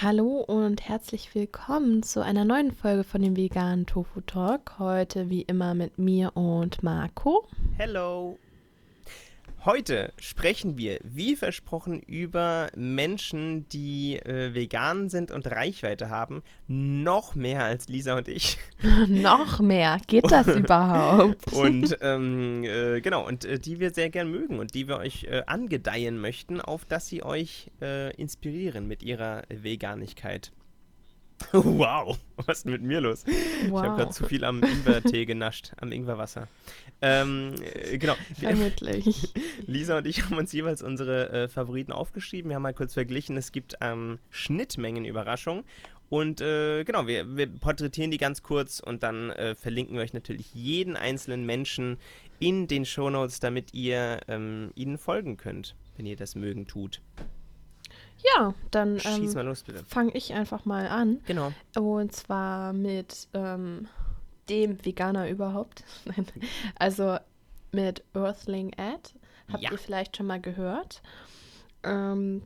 Hallo und herzlich willkommen zu einer neuen Folge von dem veganen Tofu Talk. Heute wie immer mit mir und Marco. Hello. Heute sprechen wir, wie versprochen, über Menschen, die äh, vegan sind und Reichweite haben. Noch mehr als Lisa und ich. noch mehr? Geht das überhaupt? und ähm, äh, genau, und äh, die wir sehr gern mögen und die wir euch äh, angedeihen möchten, auf dass sie euch äh, inspirieren mit ihrer Veganigkeit. Wow, was ist denn mit mir los? Wow. Ich habe gerade zu viel am Ingwertee genascht, am Ingwerwasser. Ähm, äh, genau. Vermutlich. Lisa und ich haben uns jeweils unsere äh, Favoriten aufgeschrieben. Wir haben mal kurz verglichen. Es gibt ähm, Schnittmengenüberraschung. Und äh, genau, wir, wir, porträtieren die ganz kurz und dann äh, verlinken wir euch natürlich jeden einzelnen Menschen in den Shownotes, damit ihr ähm, ihnen folgen könnt, wenn ihr das mögen tut. Ja, dann ähm, fange ich einfach mal an. Genau. Und zwar mit ähm, dem Veganer überhaupt. also mit Earthling Ad. Habt ja. ihr vielleicht schon mal gehört? Ähm,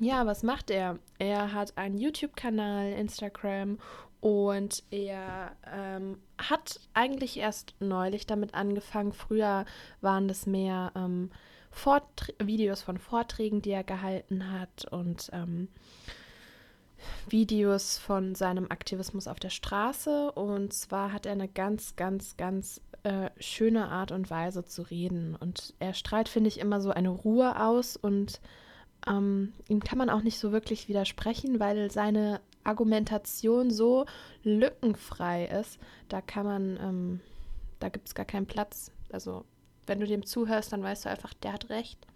ja, was macht er? Er hat einen YouTube-Kanal, Instagram und er ähm, hat eigentlich erst neulich damit angefangen. Früher waren das mehr ähm, Videos von Vorträgen, die er gehalten hat und ähm, Videos von seinem Aktivismus auf der Straße. Und zwar hat er eine ganz, ganz, ganz äh, schöne Art und Weise zu reden. Und er strahlt, finde ich, immer so eine Ruhe aus und ähm, ihm kann man auch nicht so wirklich widersprechen, weil seine Argumentation so lückenfrei ist. Da kann man, ähm, da gibt es gar keinen Platz. Also wenn du dem zuhörst, dann weißt du einfach, der hat recht.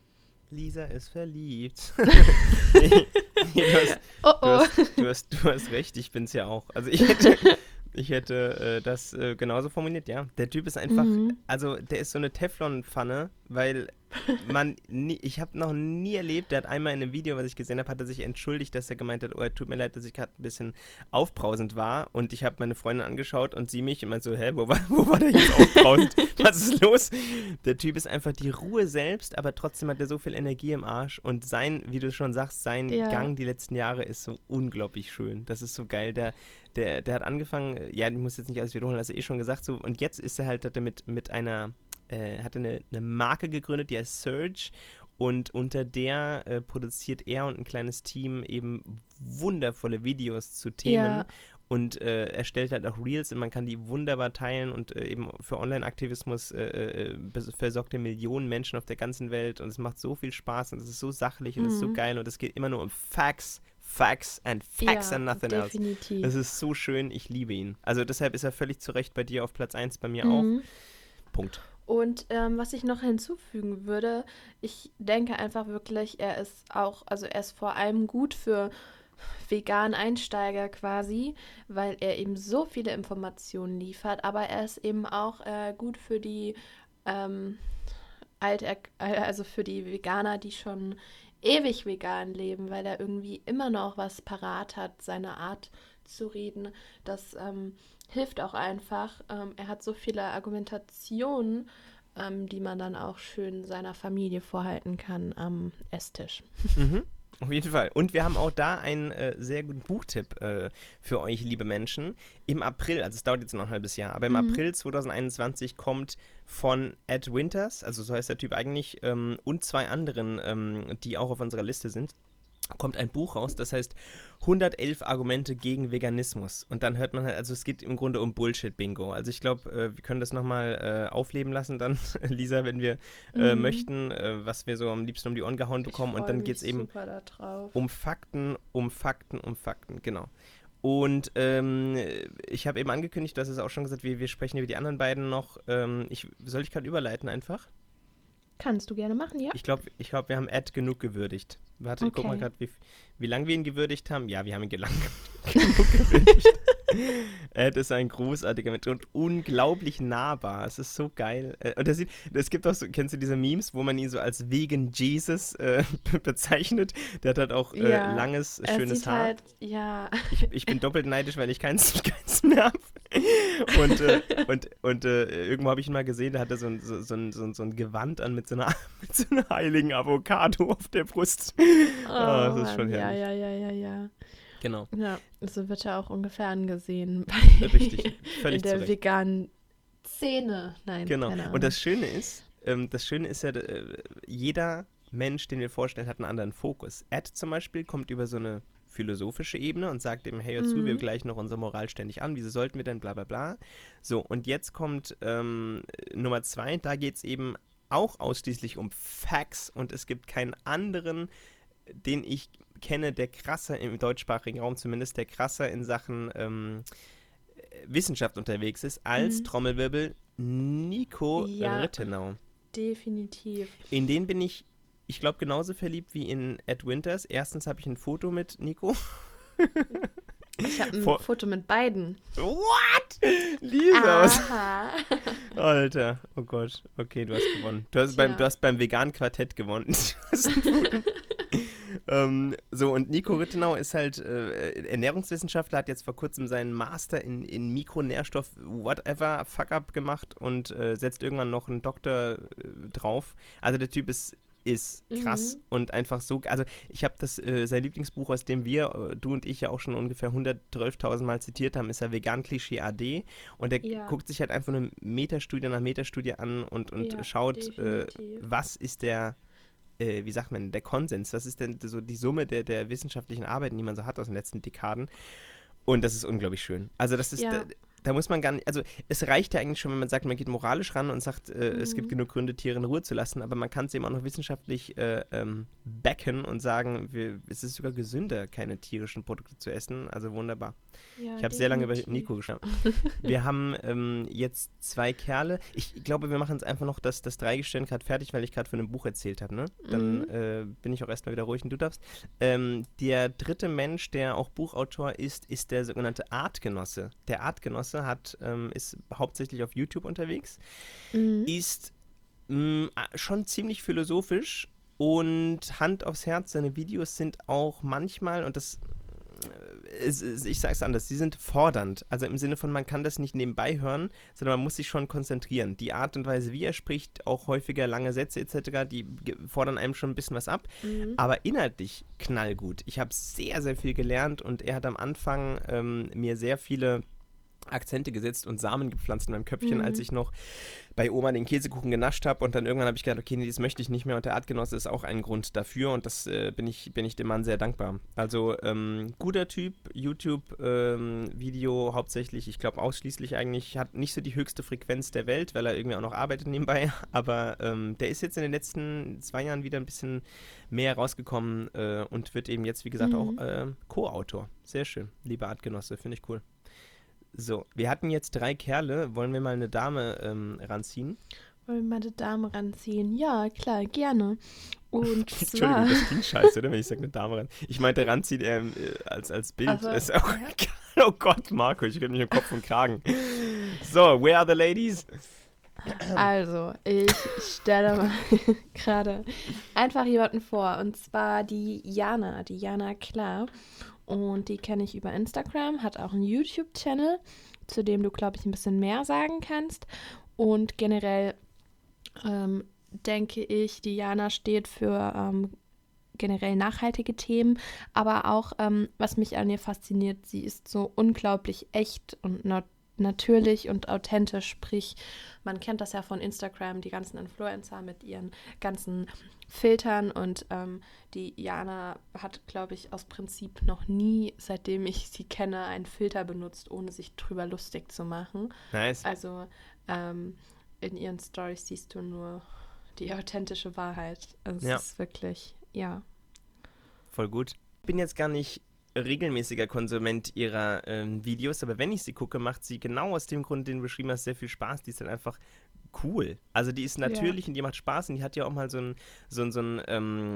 Lisa ist verliebt. nee, nee, du, hast, oh oh. Du, hast, du, hast, du hast recht, ich bin's ja auch. Also ich hätte, ich hätte äh, das äh, genauso formuliert, ja. Der Typ ist einfach, mhm. also der ist so eine Teflonpfanne, weil man, nie, ich habe noch nie erlebt, der hat einmal in einem Video, was ich gesehen habe, hat er sich entschuldigt, dass er gemeint hat, oh, er tut mir leid, dass ich gerade ein bisschen aufbrausend war. Und ich habe meine Freundin angeschaut und sie mich und meinte so, hä, wo war, wo war der jetzt aufbrausend? was ist los? Der Typ ist einfach die Ruhe selbst, aber trotzdem hat er so viel Energie im Arsch. Und sein, wie du schon sagst, sein ja. Gang die letzten Jahre ist so unglaublich schön. Das ist so geil. Der, der, der hat angefangen, ja, ich muss jetzt nicht alles wiederholen, hast du eh schon gesagt, so, und jetzt ist er halt, hat er mit, mit einer äh, hatte eine, eine Marke gegründet, die heißt Surge. Und unter der äh, produziert er und ein kleines Team eben wundervolle Videos zu Themen. Ja. Und äh, erstellt halt auch Reels und man kann die wunderbar teilen und äh, eben für Online-Aktivismus äh, äh versorgt er Millionen Menschen auf der ganzen Welt und es macht so viel Spaß und es ist so sachlich und es ist so mhm. geil und es geht immer nur um Facts, Facts and Facts ja, and nothing definitiv. else. Es ist so schön, ich liebe ihn. Also deshalb ist er völlig zu Recht bei dir auf Platz 1, bei mir mhm. auch. Punkt. Und ähm, was ich noch hinzufügen würde, ich denke einfach wirklich, er ist auch, also er ist vor allem gut für vegan Einsteiger quasi, weil er eben so viele Informationen liefert, aber er ist eben auch äh, gut für die ähm, alt, also für die Veganer, die schon ewig vegan leben, weil er irgendwie immer noch was parat hat, seine Art zu reden, dass ähm, hilft auch einfach. Ähm, er hat so viele Argumentationen, ähm, die man dann auch schön seiner Familie vorhalten kann am Esstisch. Mhm. Auf jeden Fall. Und wir haben auch da einen äh, sehr guten Buchtipp äh, für euch, liebe Menschen. Im April, also es dauert jetzt noch ein halbes Jahr, aber im mhm. April 2021 kommt von Ed Winters, also so heißt der Typ eigentlich, ähm, und zwei anderen, ähm, die auch auf unserer Liste sind, kommt ein Buch raus, das heißt 111 Argumente gegen Veganismus. Und dann hört man halt, also es geht im Grunde um Bullshit-Bingo. Also ich glaube, äh, wir können das nochmal äh, aufleben lassen dann, Lisa, wenn wir äh, mhm. möchten, äh, was wir so am liebsten um die Ohren gehauen bekommen. Und dann geht es eben um Fakten, um Fakten, um Fakten, genau. Und ähm, ich habe eben angekündigt, das ist auch schon gesagt, wir, wir sprechen über die anderen beiden noch. Ähm, ich, soll ich gerade überleiten einfach? Kannst du gerne machen, ja. Ich glaube, ich glaub, wir haben Ed genug gewürdigt. Warte, okay. guck mal gerade, wie, wie lange wir ihn gewürdigt haben. Ja, wir haben ihn gelang genug gewürdigt. Ed ist ein großartiger Mensch und unglaublich nahbar. Es ist so geil. Äh, und das, es gibt auch so, kennst du diese Memes, wo man ihn so als Vegan Jesus äh, bezeichnet? Der hat halt auch äh, ja, langes, schönes Haar. Halt, ja. Ich, ich, bin doppelt neidisch, weil ich keins, keins mehr habe. Und, äh, und, und äh, irgendwo habe ich ihn mal gesehen, da hat er so ein, so, so, ein, so, so ein Gewand an mit so, einer, mit so einer heiligen Avocado auf der Brust. Oh, oh das ist schon herrlich. Ja, ja, ja, ja, ja. Genau. Ja, so wird er auch ungefähr angesehen. Bei Richtig, völlig In der veganen Szene. Nein, Genau. Und das Schöne ist, ähm, das Schöne ist ja, äh, jeder Mensch, den wir vorstellen, hat einen anderen Fokus. Ed zum Beispiel kommt über so eine philosophische Ebene und sagt ihm, hey, hör zu, mhm. wir gleichen noch unsere Moral ständig an, wieso sollten wir denn, bla bla bla. So, und jetzt kommt ähm, Nummer zwei, da geht es eben auch ausschließlich um Facts und es gibt keinen anderen, den ich kenne, der krasser im deutschsprachigen Raum zumindest, der krasser in Sachen ähm, Wissenschaft unterwegs ist, als mhm. Trommelwirbel Nico ja, Rittenau. Definitiv. In den bin ich ich glaube, genauso verliebt wie in Ed Winters. Erstens habe ich ein Foto mit Nico. Ich habe ein Vor Foto mit beiden. What? Lisaus. Alter, oh Gott. Okay, du hast gewonnen. Du hast, beim, du hast beim veganen Quartett gewonnen. ähm, so, und Nico Rittenau ist halt äh, Ernährungswissenschaftler, hat jetzt vor kurzem seinen Master in, in Mikronährstoff, whatever, fuck up gemacht und äh, setzt irgendwann noch einen Doktor äh, drauf. Also der Typ ist ist krass mhm. und einfach so. Also ich habe das, äh, sein Lieblingsbuch, aus dem wir, äh, du und ich ja auch schon ungefähr 112.000 Mal zitiert haben, ist ja Vegan Klischee AD und er ja. guckt sich halt einfach eine Metastudie nach Metastudie an und, und ja, schaut, äh, was ist der, äh, wie sagt man, der Konsens, was ist denn so die Summe der, der wissenschaftlichen Arbeiten, die man so hat aus den letzten Dekaden. Und das ist unglaublich schön. Also das ist, ja da muss man gar nicht, also es reicht ja eigentlich schon, wenn man sagt, man geht moralisch ran und sagt, äh, mhm. es gibt mhm. genug Gründe, Tiere in Ruhe zu lassen, aber man kann es eben auch noch wissenschaftlich äh, ähm, backen und sagen, wir, es ist sogar gesünder, keine tierischen Produkte zu essen. Also wunderbar. Ja, ich habe sehr lange über Nico geschaut. wir haben ähm, jetzt zwei Kerle. Ich glaube, wir machen es einfach noch das, das Dreigestirn gerade fertig, weil ich gerade von einem Buch erzählt habe. Ne? Dann mhm. äh, bin ich auch erstmal wieder ruhig und du darfst. Ähm, der dritte Mensch, der auch Buchautor ist, ist der sogenannte Artgenosse. Der Artgenosse hat, ähm, ist hauptsächlich auf YouTube unterwegs, mhm. ist mh, mm, schon ziemlich philosophisch und Hand aufs Herz, seine Videos sind auch manchmal, und das es, ich sage es anders, sie sind fordernd. Also im Sinne von, man kann das nicht nebenbei hören, sondern man muss sich schon konzentrieren. Die Art und Weise, wie er spricht, auch häufiger lange Sätze etc., die fordern einem schon ein bisschen was ab. Mhm. Aber inhaltlich knallgut. Ich habe sehr, sehr viel gelernt und er hat am Anfang ähm, mir sehr viele Akzente gesetzt und Samen gepflanzt in meinem Köpfchen, mhm. als ich noch bei Oma den Käsekuchen genascht habe und dann irgendwann habe ich gedacht, okay, nee, das möchte ich nicht mehr und der Artgenosse ist auch ein Grund dafür und das äh, bin, ich, bin ich dem Mann sehr dankbar. Also ähm, guter Typ, YouTube-Video ähm, hauptsächlich, ich glaube ausschließlich eigentlich, hat nicht so die höchste Frequenz der Welt, weil er irgendwie auch noch arbeitet nebenbei, aber ähm, der ist jetzt in den letzten zwei Jahren wieder ein bisschen mehr rausgekommen äh, und wird eben jetzt, wie gesagt, mhm. auch äh, Co-Autor. Sehr schön, lieber Artgenosse, finde ich cool. So, wir hatten jetzt drei Kerle. Wollen wir mal eine Dame ähm, ranziehen? Wollen wir mal eine Dame ranziehen? Ja, klar, gerne. Und zwar... Entschuldigung, das klingt scheiße, oder? Wenn ich sage eine Dame ran. Ich meinte ranziehen äh, als, als Bild. Also, ist auch, ja. oh Gott, Marco, ich rede mich im Kopf und Kragen. So, where are the ladies? Also, ich stelle mal gerade einfach jemanden vor. Und zwar die Jana, die Jana Klar. Und die kenne ich über Instagram, hat auch einen YouTube-Channel, zu dem du, glaube ich, ein bisschen mehr sagen kannst. Und generell ähm, denke ich, Diana steht für ähm, generell nachhaltige Themen, aber auch, ähm, was mich an ihr fasziniert, sie ist so unglaublich echt und natürlich natürlich und authentisch. Sprich, man kennt das ja von Instagram, die ganzen Influencer mit ihren ganzen Filtern. Und ähm, die Jana hat, glaube ich, aus Prinzip noch nie, seitdem ich sie kenne, einen Filter benutzt, ohne sich drüber lustig zu machen. Nice. Also ähm, in ihren Stories siehst du nur die authentische Wahrheit. Also es ja. ist wirklich, ja. Voll gut. Ich bin jetzt gar nicht regelmäßiger Konsument ihrer ähm, Videos, aber wenn ich sie gucke, macht sie genau aus dem Grund, den du beschrieben hast, sehr viel Spaß. Die ist dann einfach cool. Also die ist natürlich ja. und die macht Spaß und die hat ja auch mal so ein, so ein, so ein ähm,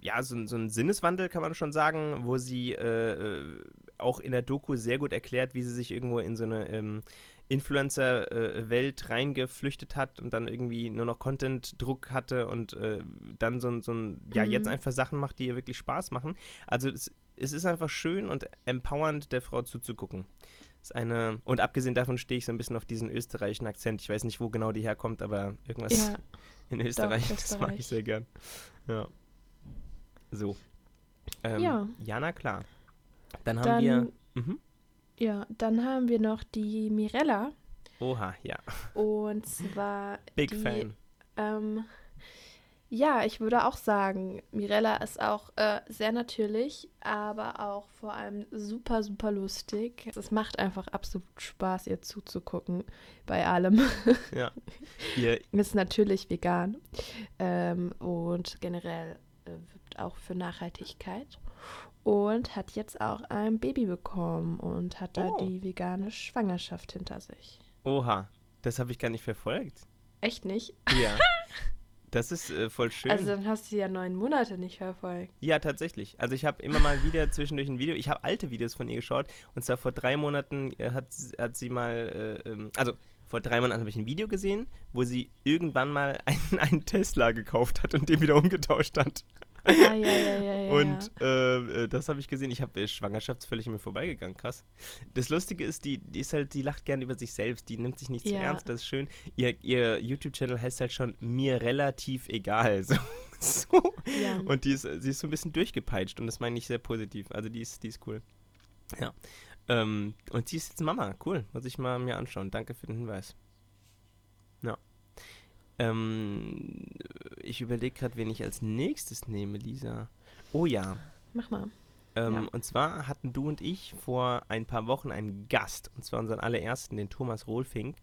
ja, so, so ein Sinneswandel, kann man schon sagen, wo sie äh, äh, auch in der Doku sehr gut erklärt, wie sie sich irgendwo in so eine ähm, Influencer-Welt äh, reingeflüchtet hat und dann irgendwie nur noch Content-Druck hatte und äh, dann so, so ein, ja, mhm. jetzt einfach Sachen macht, die ihr wirklich Spaß machen. Also es es ist einfach schön und empowernd, der Frau zuzugucken. Ist eine, und abgesehen davon stehe ich so ein bisschen auf diesen österreichischen Akzent. Ich weiß nicht, wo genau die herkommt, aber irgendwas ja, in Österreich, das mag ich sehr gern. Ja. So. Ähm, ja. Jana, klar. Dann haben Dann- wir. Mhm. Ja, dann haben wir noch die Mirella. Oha, ja. Und zwar Big die, Fan. Ähm, ja, ich würde auch sagen, Mirella ist auch äh, sehr natürlich, aber auch vor allem super, super lustig. Es macht einfach absolut Spaß, ihr zuzugucken bei allem. Ja. Ihr, ist natürlich vegan ähm, und generell äh, wirbt auch für Nachhaltigkeit und hat jetzt auch ein Baby bekommen und hat da Oh. die vegane Schwangerschaft hinter sich. oha, das habe ich gar nicht verfolgt. Echt nicht? Ja. Das ist äh, voll schön. Also dann hast du ja neun Monate nicht verfolgt. Ja, tatsächlich. Also ich habe immer mal wieder zwischendurch ein Video, ich habe alte Videos von ihr geschaut und zwar vor drei Monaten äh, hat, sie- hat sie mal, äh, ähm, also vor drei Monaten habe ich ein Video gesehen, wo sie irgendwann mal einen, einen Tesla gekauft hat und den wieder umgetauscht hat. Ah, ja, ja, ja, ja. Und äh, äh, das habe ich gesehen. Ich habe äh, schwangerschaftsvöllig an mir vorbeigegangen. Krass. Das Lustige ist, die, die ist halt, die lacht gerne über sich selbst. Die nimmt sich nicht zu Ja. ernst. Das ist schön. Ihr, ihr YouTube-Channel heißt halt schon mir relativ egal. So. so. Und die ist, sie ist so ein bisschen durchgepeitscht und das meine ich sehr positiv. Also die ist, die ist cool. Ja. Ähm, und sie ist jetzt Mama. Cool. Muss ich mal mir anschauen. Danke für den Hinweis. Ähm, ich überlege gerade, wen ich als nächstes nehme, Lisa. Oh ja. Mach mal. Ähm, Ja. Und zwar hatten du und ich vor ein paar Wochen einen Gast, und zwar unseren allerersten, den Thomas Rohlfink.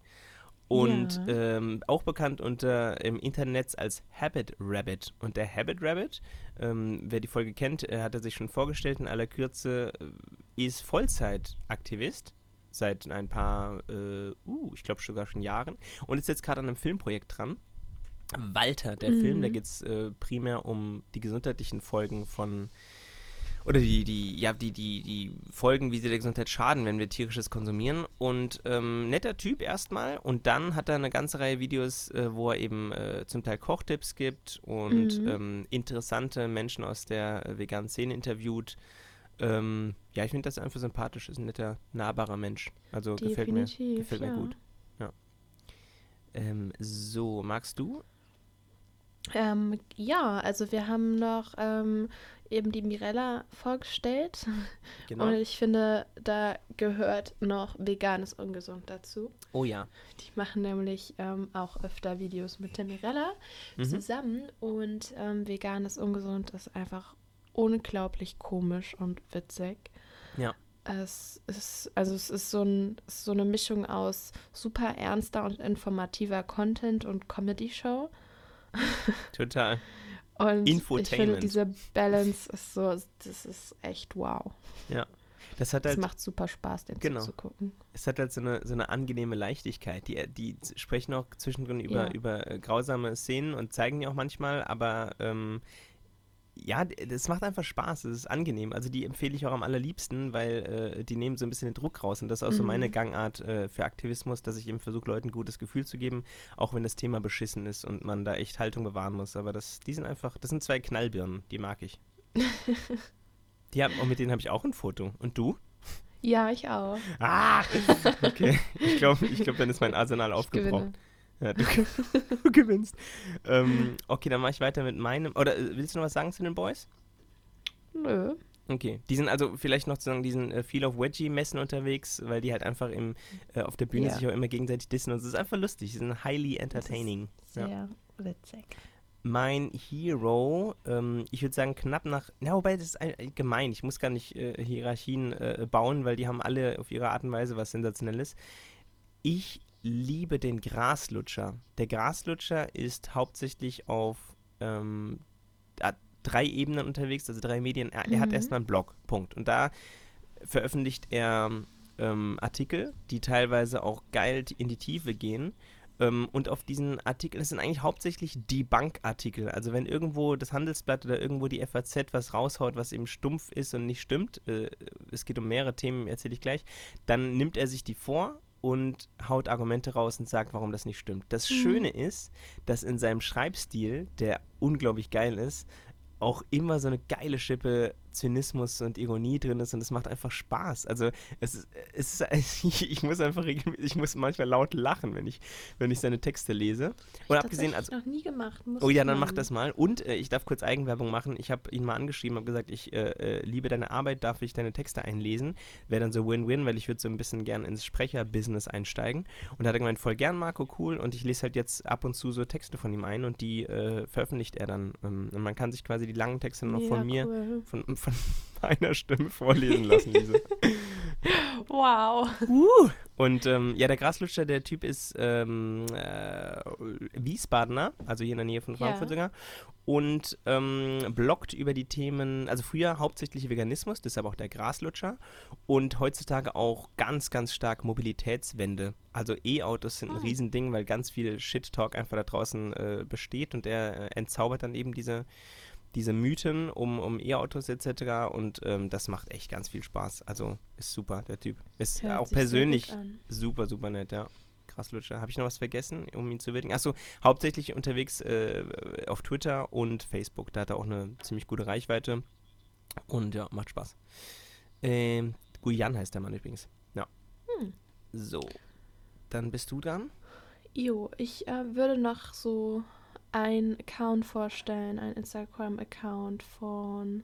Und Ja. ähm, auch bekannt unter im Internet als Habit Rabbit. Und der Habit Rabbit, ähm, wer die Folge kennt, äh, hat er sich schon vorgestellt in aller Kürze, äh, ist Vollzeitaktivist seit ein paar, äh, uh, ich glaube sogar schon Jahren. Und ist jetzt gerade an einem Filmprojekt dran. Walter, der Mhm. Film, da geht es äh, primär um die gesundheitlichen Folgen von oder die, die, ja, die, die, die Folgen, wie sie der Gesundheit schaden, wenn wir tierisches konsumieren. Und ähm, netter Typ erstmal. Und dann hat er eine ganze Reihe Videos, äh, wo er eben äh, zum Teil Kochtipps gibt und Mhm. ähm, interessante Menschen aus der äh, veganen Szene interviewt. Ähm, ja, ich finde das einfach sympathisch. Ist ein netter, nahbarer Mensch. Also gefällt mir, Definitiv. gefällt mir ja. gut. Ähm, so, magst du? Ähm, ja, also wir haben noch ähm, eben die Mirella vorgestellt. Genau. Und ich finde, da gehört noch veganes Ungesund dazu. Oh ja. Die machen nämlich ähm, auch öfter Videos mit der Mirella Mhm. zusammen. Und ähm, veganes Ungesund ist einfach unglaublich komisch und witzig. Ja. Es ist, also es ist so, ein, so eine Mischung aus super ernster und informativer Content und Comedy-Show. Total. Und ich finde, Infotainment. diese Balance ist so, das ist echt wow. Das hat Es halt macht super Spaß, den Genau. zuzugucken. es hat halt so eine, so eine angenehme Leichtigkeit. Die, die sprechen auch zwischendrin über, Ja. über äh, grausame Szenen und zeigen die auch manchmal, aber ähm, ja, das macht einfach Spaß, es ist angenehm. Also die empfehle ich auch am allerliebsten, weil äh, die nehmen so ein bisschen den Druck raus und das ist auch so meine Mhm. Gangart äh, für Aktivismus, dass ich eben versuche, Leuten ein gutes Gefühl zu geben, auch wenn das Thema beschissen ist und man da echt Haltung bewahren muss. Aber das, die sind einfach, das sind zwei Knallbirnen, die mag ich. die haben, und mit denen habe ich auch ein Foto. Und du? Ja, ich auch. Ah, okay. Ich glaube, ich glaub, dann ist mein Arsenal Ich aufgebraucht. gewinne. Ja, du, du gewinnst. Ähm, okay, dann mache ich weiter mit meinem. Oder äh, willst du noch was sagen zu den Boys? Nö. Okay, die sind also vielleicht noch zu sagen, die sind äh, viel auf Wedgie-Messen unterwegs, weil die halt einfach im, äh, auf der Bühne Ja. sich auch immer gegenseitig dissen und es ist einfach lustig. Die sind highly entertaining. Ja. Sehr witzig. Mein Hero, ähm, ich würde sagen knapp nach, na wobei das ist ein- gemein, ich muss gar nicht äh, Hierarchien äh, bauen, weil die haben alle auf ihre Art und Weise was Sensationelles. Ich liebe den Graslutscher. Der Graslutscher ist hauptsächlich auf ähm, drei Ebenen unterwegs, also drei Medien. Er, er hat Mhm. erstmal einen Blog, Punkt. Und da veröffentlicht er ähm, Artikel, die teilweise auch geil in die Tiefe gehen. Ähm, und auf diesen Artikeln, das sind eigentlich hauptsächlich Debunk-Artikel. Also wenn irgendwo das Handelsblatt oder irgendwo die FAZ was raushaut, was eben stumpf ist und nicht stimmt, äh, es geht um mehrere Themen, erzähle ich gleich, dann nimmt er sich die vor und haut Argumente raus und sagt, warum das nicht stimmt. Das Mhm. Schöne ist, dass in seinem Schreibstil, der unglaublich geil ist, auch immer so eine geile Schippe Zynismus und Ironie drin ist und es macht einfach Spaß. Also es ist, es ist ich, ich muss einfach ich muss manchmal laut lachen, wenn ich, wenn ich seine Texte lese. Und abgesehen, also noch nie gemacht. oh ja, dann mach das mal. Und äh, ich darf kurz Eigenwerbung machen. Ich habe ihn mal angeschrieben, habe gesagt, ich äh, äh, liebe deine Arbeit, darf ich deine Texte einlesen? Wäre dann so Win-Win, weil ich würde so ein bisschen gern ins Sprecher-Business einsteigen. Und da hat er gemeint, voll gern, Marco, cool. Und ich lese halt jetzt ab und zu so Texte von ihm ein und die äh, veröffentlicht er dann. Ähm, und man kann sich quasi die langen Texte noch ja, von mir, cool. von, von meiner Stimme vorlesen lassen, Lisa. wow. Uh. Und ähm, ja, der Graslutscher, der Typ ist ähm, äh, Wiesbadener, also hier in der Nähe von Frankfurt sogar. Und ähm, bloggt über die Themen, also früher hauptsächlich Veganismus, deshalb auch der Graslutscher. Und heutzutage auch ganz, ganz stark Mobilitätswende. Also E-Autos sind ein oh. Riesending, weil ganz viel Shit-Talk einfach da draußen äh, besteht und er äh, entzaubert dann eben diese diese Mythen um, um E-Autos etc. Und ähm, das macht echt ganz viel Spaß. Also ist super, der Typ. Ist Hört auch persönlich super, super nett, ja. Krass, Lutscher. Habe ich noch was vergessen, um ihn zu würdigen? Achso, hauptsächlich unterwegs äh, auf Twitter und Facebook. Da hat er auch eine ziemlich gute Reichweite. Und ja, macht Spaß. Ähm, Guyan heißt der Mann übrigens. Ja. Hm. So. Dann bist du dran. Jo, ich äh, würde noch so einen Account vorstellen, einen Instagram-Account von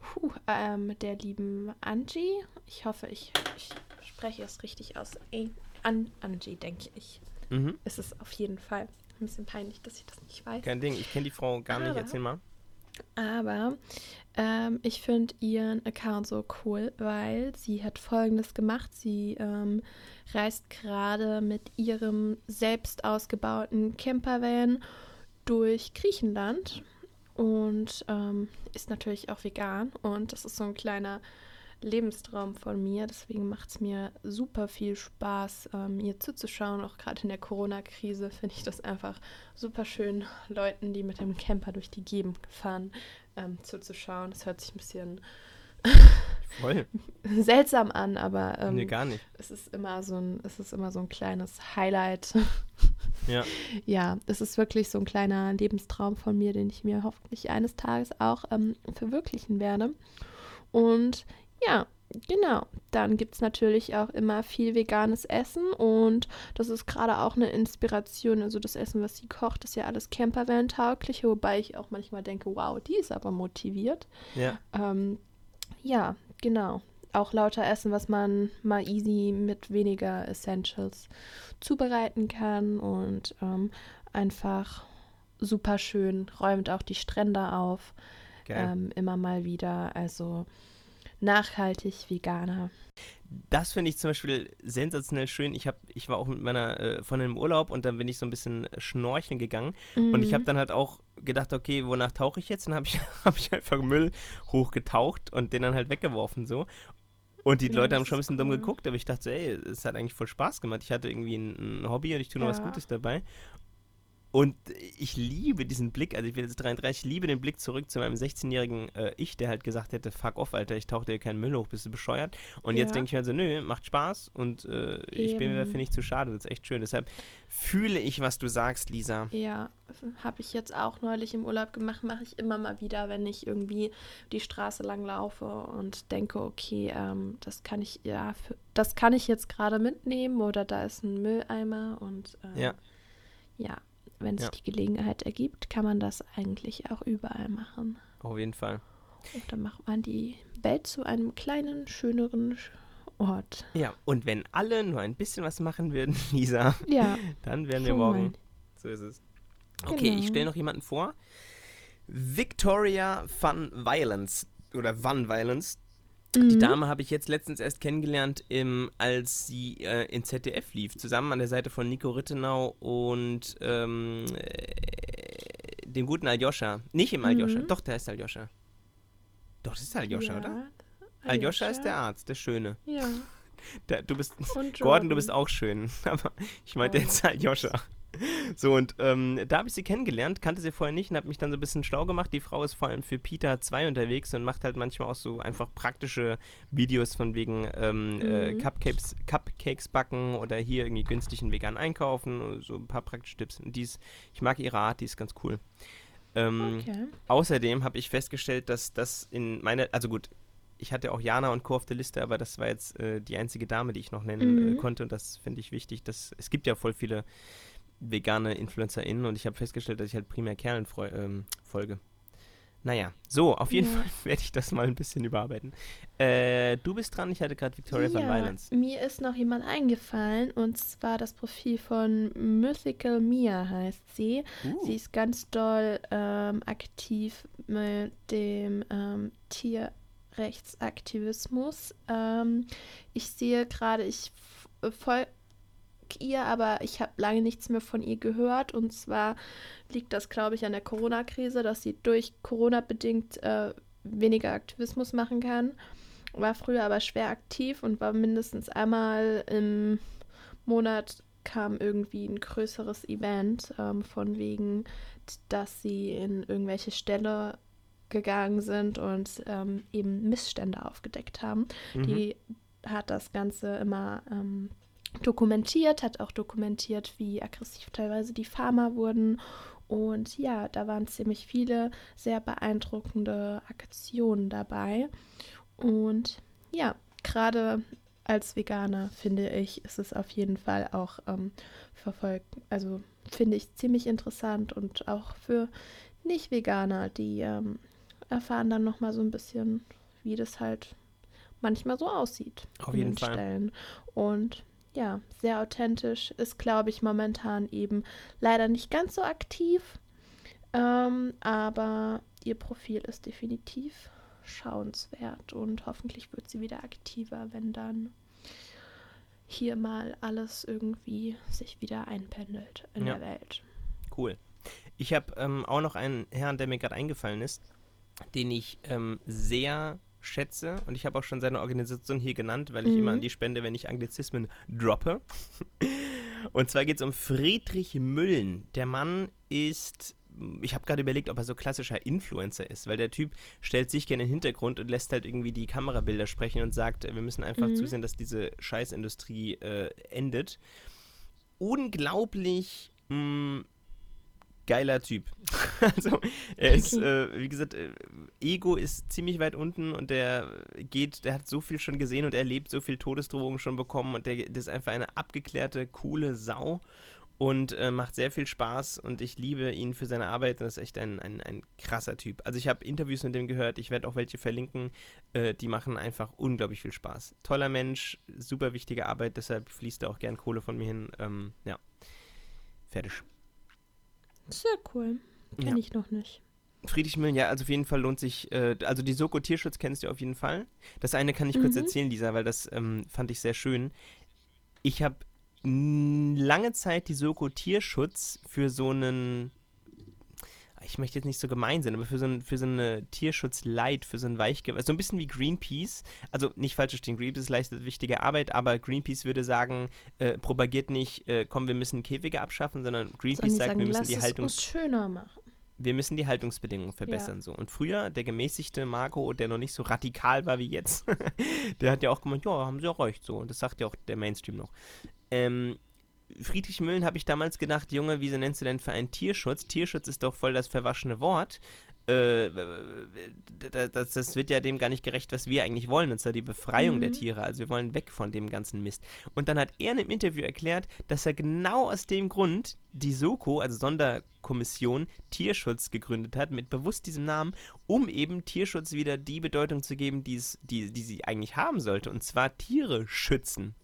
puh, ähm, der lieben Angie. Ich hoffe, ich, ich spreche es richtig aus. An Angie, denke ich. Mhm. Ist es auf jeden Fall. Ein bisschen peinlich, dass ich das nicht weiß. Kein Ding, ich kenne die Frau gar aber, nicht. Erzähl mal. Aber ähm, ich finde ihren Account so cool, weil sie hat Folgendes gemacht. Sie ähm, reist gerade mit ihrem selbst ausgebauten Campervan durch Griechenland und ähm, ist natürlich auch vegan. Und das ist so ein kleiner Lebenstraum von mir. Deswegen macht es mir super viel Spaß, ähm, ihr zuzuschauen. Auch gerade in der Corona-Krise finde ich das einfach super schön, Leuten, die mit dem Camper durch die Gegend fahren, ähm, zuzuschauen. Das hört sich ein bisschen Voll. seltsam an, aber ähm, nee, gar nicht. Es ist immer so ein, es ist immer so ein kleines Highlight. Ja. Ja, es ist wirklich so ein kleiner Lebenstraum von mir, den ich mir hoffentlich eines Tages auch ähm, verwirklichen werde. Und ja, Genau, dann gibt es natürlich auch immer viel veganes Essen und das ist gerade auch eine Inspiration. Also das Essen, was sie kocht, ist ja alles Campervan-tauglich, wobei ich auch manchmal denke, wow, die ist aber motiviert. Ja. Ähm, ja, genau. Auch lauter Essen, was man mal easy mit weniger Essentials zubereiten kann und ähm, einfach super schön, räumt auch die Strände auf. Ähm, immer mal wieder. Also nachhaltig veganer. Das finde ich zum Beispiel sensationell schön. Ich, hab, ich war auch mit meiner äh, Freundin im Urlaub und dann bin ich so ein bisschen schnorcheln gegangen. Mhm. Und ich habe mhm. dann halt auch gedacht, okay, wonach tauche ich jetzt? Und habe ich, hab ich einfach Müll hochgetaucht und den dann halt weggeworfen so. Und die ja, Leute haben schon ein bisschen cool. dumm geguckt, aber ich dachte, ey, es hat eigentlich voll Spaß gemacht. Ich hatte irgendwie ein, ein Hobby und ich tue noch ja. was Gutes dabei. Und ich liebe diesen Blick, also ich bin jetzt 33, ich liebe den Blick zurück zu meinem 16-jährigen äh, Ich, der halt gesagt hätte, fuck off, Alter, ich tauche dir keinen Müll hoch, bist du bescheuert? Und ja. jetzt denke ich mir so, nö, macht Spaß und äh, ich bin mir dafür nicht zu schade, das ist echt schön. Deshalb fühle ich, was du sagst, Lisa. Ja, habe ich jetzt auch neulich im Urlaub gemacht, mache ich immer mal wieder, wenn ich irgendwie die Straße lang laufe und denke, okay, ähm, das kann ich, ja, für, das kann ich jetzt gerade mitnehmen oder da ist ein Mülleimer und äh, ja. ja, wenn sich ja. die Gelegenheit ergibt, kann man das eigentlich auch überall machen. Auf jeden Fall. Und dann macht man die Welt zu einem kleinen, schöneren Ort. Ja, und wenn alle nur ein bisschen was machen würden, Lisa, ja, dann wären wir morgen. Mein. So ist es. Okay, genau. ich stelle noch jemanden vor. Victoria Van Violence oder Van Violence Mhm. Die Dame habe ich jetzt letztens erst kennengelernt, im, als sie äh, in ZDF lief, zusammen an der Seite von Nico Rittenau und ähm, äh, dem guten Aljoscha. Nicht im Aljoscha, mhm. doch, der heißt Aljoscha. Doch, das ist Aljoscha, ja. oder? Aljoscha ist der Arzt, der Schöne. Ja. Der, du bist, Gordon, du bist auch schön, aber ich meinte oh. jetzt Aljoscha. So, und ähm, da habe ich sie kennengelernt, kannte sie vorher nicht und habe mich dann so ein bisschen schlau gemacht. Die Frau ist vor allem für Peter 2 unterwegs und macht halt manchmal auch so einfach praktische Videos von wegen ähm, äh, mhm. äh, Cupcakes, Cupcakes backen oder hier irgendwie günstig einen vegan einkaufen, so ein paar praktische Tipps. Und dies, ich mag ihre Art, die ist ganz cool. Ähm, okay. Außerdem habe ich festgestellt, dass das in meiner, also gut, ich hatte auch Jana und Co. auf der Liste, aber das war jetzt äh, die einzige Dame, die ich noch nennen äh, mhm. äh, konnte. Und das finde ich wichtig. Dass, es gibt ja voll viele vegane InfluencerInnen und ich habe festgestellt, dass ich halt primär Kerlen ähm, folge. Naja, so, auf jeden ja. Fall werde ich das mal ein bisschen überarbeiten. Äh, du bist dran, ich hatte gerade Victoria ja, von Violence. Mir ist noch jemand eingefallen und zwar das Profil von Mythical Mia heißt sie. Uh. Sie ist ganz doll ähm, aktiv mit dem ähm, Tierrechtsaktivismus. Ähm, ich sehe gerade, ich folge ihr, aber ich habe lange nichts mehr von ihr gehört. Und zwar liegt das, glaube ich, an der Corona-Krise, dass sie durch Corona bedingt äh, weniger Aktivismus machen kann. War früher aber schwer aktiv und war mindestens einmal im Monat kam irgendwie ein größeres Event ähm, von wegen, dass sie in irgendwelche Ställe gegangen sind und ähm, eben Missstände aufgedeckt haben. Mhm. Die hat das Ganze immer ähm, dokumentiert, hat auch dokumentiert, wie aggressiv teilweise die Farmer wurden. Und ja, da waren ziemlich viele sehr beeindruckende Aktionen dabei. Und ja, gerade als Veganer finde ich, ist es auf jeden Fall auch ähm, verfolgt. Also finde ich ziemlich interessant und auch für Nicht-Veganer, die ähm, erfahren dann nochmal so ein bisschen, wie das halt manchmal so aussieht. Auf jeden Fall. Stellen. Und ja, sehr authentisch, ist, glaube ich, momentan eben leider nicht ganz so aktiv. Ähm, aber ihr Profil ist definitiv schauenswert und hoffentlich wird sie wieder aktiver, wenn dann hier mal alles irgendwie sich wieder einpendelt in ja. der Welt. Cool. Ich habe ähm, auch noch einen Herrn, der mir gerade eingefallen ist, den ich ähm, sehr schätze und ich habe auch schon seine Organisation hier genannt, weil ich mhm. immer an die spende, wenn ich Anglizismen droppe. und zwar geht es um Friedrich Müllen. Der Mann ist ich habe gerade überlegt, ob er so klassischer Influencer ist, weil der Typ stellt sich gerne in den Hintergrund und lässt halt irgendwie die Kamerabilder sprechen und sagt, wir müssen einfach mhm. zusehen, dass diese Scheißindustrie äh, endet. Unglaublich mh, mm, geiler Typ. also er ist, äh, wie gesagt, äh, Ego ist ziemlich weit unten und der geht, der hat so viel schon gesehen und erlebt so viel Todesdrohungen schon bekommen und der, der ist einfach eine abgeklärte, coole Sau und äh, macht sehr viel Spaß und ich liebe ihn für seine Arbeit. Das ist echt ein, ein, ein krasser Typ. Also ich habe Interviews mit dem gehört, ich werde auch welche verlinken. Äh, die machen einfach unglaublich viel Spaß. Toller Mensch, super wichtige Arbeit, deshalb fließt da auch gern Kohle von mir hin. Ähm, ja, fertig. Sehr cool. Kenne ja. ich noch nicht. Friedrich Müllen, ja, also auf jeden Fall lohnt sich, äh, also die Soko Tierschutz kennst du auf jeden Fall. Das eine kann ich mhm. kurz erzählen, Lisa, weil das ähm, fand ich sehr schön. Ich habe lange Zeit die Soko Tierschutz für so einen ich möchte jetzt nicht so gemein sein, aber für so, ein, für so eine Tierschutz-Light, für so ein Weichgewässer, so ein bisschen wie Greenpeace, also nicht falsch verstehen, Greenpeace leistet wichtige Arbeit, aber Greenpeace würde sagen, äh, propagiert nicht, äh, komm, wir müssen Käfige abschaffen, sondern Greenpeace sagt, sagen, wir müssen die Haltung schöner machen. Wir müssen die Haltungsbedingungen verbessern ja. so. Und früher der gemäßigte Marco, der noch nicht so radikal war wie jetzt, der hat ja auch gemeint, ja, haben sie auch recht so. Und das sagt ja auch der Mainstream noch. Ähm, Friedrich Müllen habe ich damals gedacht, Junge, wieso nennst du denn für einen Tierschutz? Tierschutz ist doch voll das verwaschene Wort. Äh, das, das, wird ja dem gar nicht gerecht, was wir eigentlich wollen, und zwar die Befreiung mhm. der Tiere. Also wir wollen weg von dem ganzen Mist. Und dann hat er in einem Interview erklärt, dass er genau aus dem Grund die Soko, also Sonderkommission Tierschutz gegründet hat, mit bewusst diesem Namen, um eben Tierschutz wieder die Bedeutung zu geben, die, die sie eigentlich haben sollte, und zwar Tiere schützen.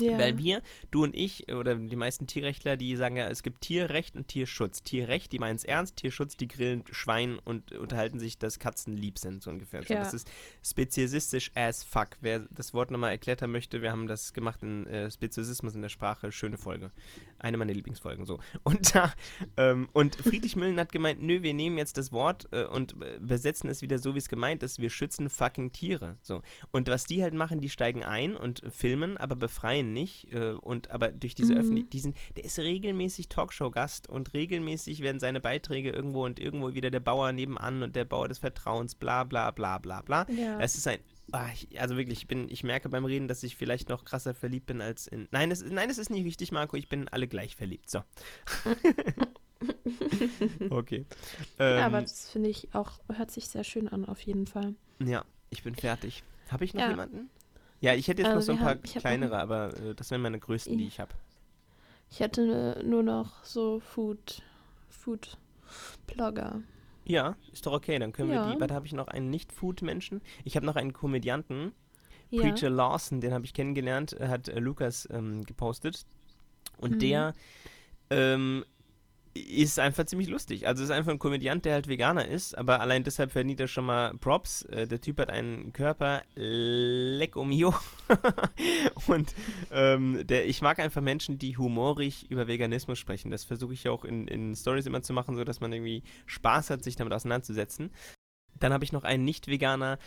Ja. Weil wir, du und ich oder die meisten Tierrechtler, die sagen ja, es gibt Tierrecht und Tierschutz. Tierrecht, die meinen es ernst, Tierschutz, die grillen Schwein und unterhalten sich, dass Katzen lieb sind, so ungefähr. Ja. das ist speziesistisch as fuck. Wer das Wort nochmal erklärt haben möchte, wir haben das gemacht in äh, Speziesismus in der Sprache, schöne Folge. Eine meiner Lieblingsfolgen, so. Und da, ähm, und Friedrich Müllen hat gemeint, nö, wir nehmen jetzt das Wort äh, und besetzen es wieder so, wie es gemeint ist, wir schützen fucking Tiere, so. Und was die halt machen, die steigen ein und filmen, aber befreien nicht. Äh, und aber durch diese mhm. Öffentlich, diesen, der ist regelmäßig Talkshow-Gast und regelmäßig werden seine Beiträge irgendwo und irgendwo wieder der Bauer nebenan und der Bauer des Vertrauens, bla bla bla bla bla. Ja. Es ist ein Ach, also wirklich, ich bin, ich merke beim Reden, dass ich vielleicht noch krasser verliebt bin als in. Nein, es, nein, es ist nicht wichtig, Marco. Ich bin alle gleich verliebt. So. okay. Ähm, ja, aber das finde ich auch, hört sich sehr schön an, auf jeden Fall. Ja, ich bin fertig. Habe ich noch ja. jemanden? Ja, ich hätte jetzt also noch so ein paar haben, kleinere, aber äh, das wären meine größten, die ich habe. Ich hätte nur noch so Food, Food Blogger. Ja, ist doch okay. Dann können ja. wir die. Warte, habe ich noch einen Nicht-Food-Menschen? Ich habe noch einen Komödianten. Ja. Preacher Lawson, den habe ich kennengelernt, hat äh, Lukas ähm, gepostet. Und mhm. der ähm, ist einfach ziemlich lustig. Also ist einfach ein Komödiant, der halt Veganer ist, aber allein deshalb verdient er schon mal Props. Äh, der Typ hat einen Körper leck um mio. und ähm, der, ich mag einfach Menschen, die humorig über Veganismus sprechen. Das versuche ich auch in, in Stories immer zu machen, so dass man irgendwie Spaß hat, sich damit auseinanderzusetzen. Dann habe ich noch einen Nicht-Veganer,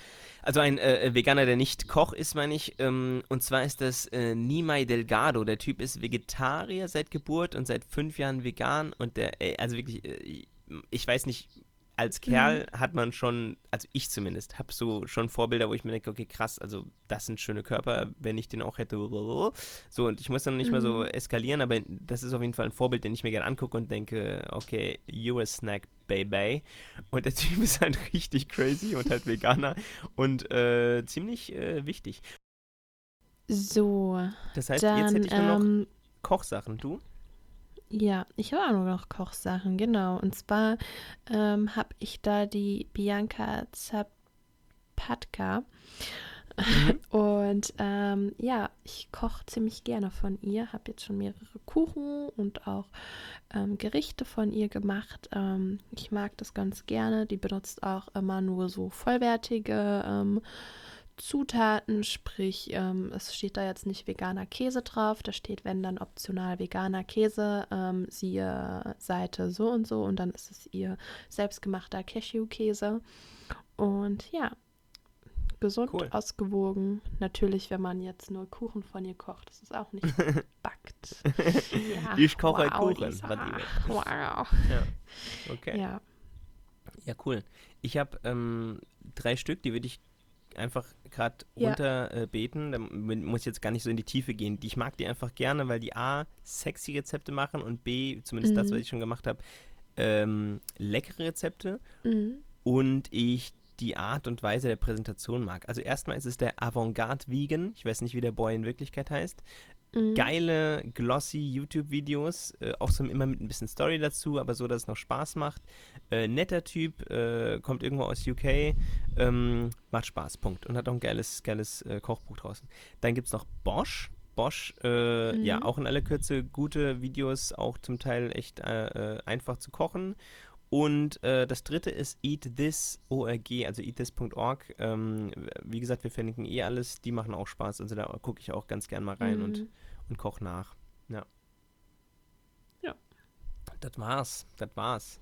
also ein äh, äh, Veganer, der nicht Koch ist, meine ich. Ähm, und zwar ist das äh, Nimai Delgado. Der Typ ist Vegetarier seit Geburt und seit fünf Jahren vegan. Und der, äh, also wirklich, äh, ich weiß nicht, als Kerl mhm. hat man schon, also ich zumindest, habe so schon Vorbilder, wo ich mir denke, okay, krass, also das sind schöne Körper, wenn ich den auch hätte. So, und ich muss dann nicht mhm. mehr so eskalieren, aber das ist auf jeden Fall ein Vorbild, den ich mir gerne angucke und denke, okay, you a snack, baby. Und der Typ ist halt richtig crazy und halt Veganer und äh, ziemlich äh, wichtig. So. Das heißt, dann, jetzt hätte ich nur noch ähm, Kochsachen. Du? Ja, ich habe auch nur noch Kochsachen, genau. Und zwar ähm, habe ich da die Bianca Zapatka. Mhm. Und ähm, ja, ich koche ziemlich gerne von ihr. Habe jetzt schon mehrere Kuchen und auch ähm, Gerichte von ihr gemacht. Ähm, ich mag das ganz gerne. Die benutzt auch immer nur so vollwertige ähm, Zutaten, sprich, ähm, es steht da jetzt nicht veganer Käse drauf, da steht, wenn dann optional veganer Käse, ähm, siehe Seite so und so und dann ist es ihr selbstgemachter Cashew-Käse. Und ja, gesund, cool. ausgewogen. Natürlich, wenn man jetzt nur Kuchen von ihr kocht, das ist auch nicht backt. Ja, ich koche wow, Kuchen. Wow. Ja. Okay. Ja. Ja, cool. Ich habe ähm, drei Stück, die würde ich einfach gerade ja. runterbeten. Äh, da muss ich jetzt gar nicht so in die Tiefe gehen. Ich mag die einfach gerne, weil die A, sexy Rezepte machen und B, zumindest mhm. das, was ich schon gemacht habe, ähm, leckere Rezepte. Mhm. Und ich die Art und Weise der Präsentation mag. Also erstmal ist es der Avantgarde Vegan. Ich weiß nicht, wie der Boy in Wirklichkeit heißt. Mhm. Geile, glossy YouTube-Videos, äh, auch so immer mit ein bisschen Story dazu, aber so, dass es noch Spaß macht. Äh, netter Typ, äh, kommt irgendwo aus UK, ähm, macht Spaß, Punkt. Und hat auch ein geiles, geiles äh, Kochbuch draußen. Dann gibt es noch Bosch. Bosch, äh, mhm. ja, auch in aller Kürze gute Videos, auch zum Teil echt äh, einfach zu kochen. Und äh, das dritte ist Eat This ORG, also eatthis.org. Ähm, wie gesagt, wir verlinken eh alles, die machen auch Spaß. Also da gucke ich auch ganz gern mal rein mhm. und, und koche nach. Ja. Ja. Das war's. Das war's.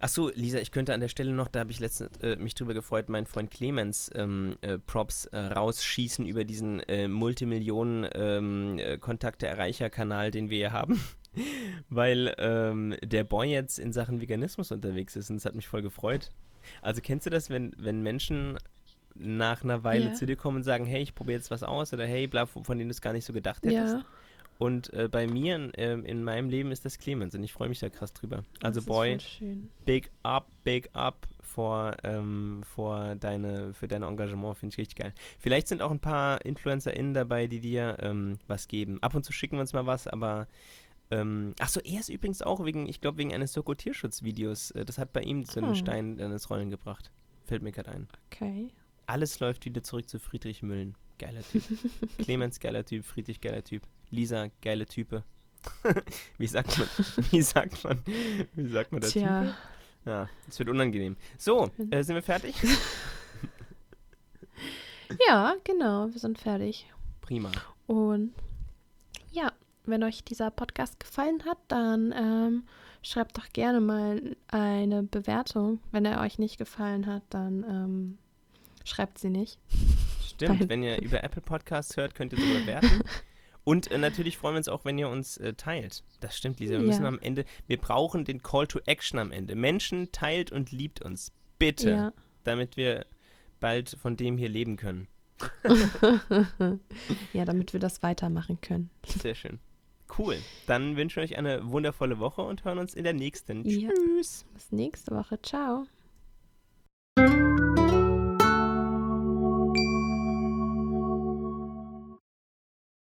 Achso, Lisa, ich könnte an der Stelle noch, da habe ich letztens äh, mich drüber gefreut, meinen Freund Clemens ähm, äh, Props äh, rausschießen über diesen äh, Multimillionen ähm, äh, Kontakte-Erreicher-Kanal, den wir hier haben. Weil ähm, der Boy jetzt in Sachen Veganismus unterwegs ist und es hat mich voll gefreut. Also kennst du das, wenn, wenn Menschen nach einer Weile ja. zu dir kommen und sagen, hey, ich probiere jetzt was aus oder hey, bla, von denen du es gar nicht so gedacht hättest? Ja. Und äh, bei mir äh, in meinem Leben ist das Clemens und ich freue mich da krass drüber. Also Boy, big up, big up vor, ähm, vor deine, für dein Engagement, finde ich richtig geil. Vielleicht sind auch ein paar InfluencerInnen dabei, die dir ähm, was geben. Ab und zu schicken wir uns mal was, aber ähm, achso, er ist übrigens auch wegen, ich glaube, wegen eines Soko-Tierschutzvideos. Äh, das hat bei ihm so einen oh. Stein ins Rollen gebracht. Fällt mir gerade ein. Okay. Alles läuft wieder zurück zu Friedrich Müllen. Geiler Typ. Clemens, geiler Typ. Friedrich, geiler Typ. Lisa, geile Type. wie sagt man, wie sagt man, wie sagt man das? Tja. Ja, es wird unangenehm. So, äh, sind wir fertig? ja, genau, wir sind fertig. Prima. Und wenn euch dieser Podcast gefallen hat, dann ähm, schreibt doch gerne mal eine Bewertung. Wenn er euch nicht gefallen hat, dann ähm, schreibt sie nicht. Stimmt, Nein. wenn ihr über Apple Podcasts hört, könnt ihr sie bewerten. Und äh, natürlich freuen wir uns auch, wenn ihr uns äh, teilt. Das stimmt, Lisa. Wir ja. müssen am Ende, wir brauchen den Call to Action am Ende. Menschen teilt und liebt uns. Bitte. Ja. Damit wir bald von dem hier leben können. ja, damit wir das weitermachen können. Sehr schön. Cool. Dann wünschen wir euch eine wundervolle Woche und hören uns in der nächsten. Ja. Tschüss. Bis nächste Woche. Ciao.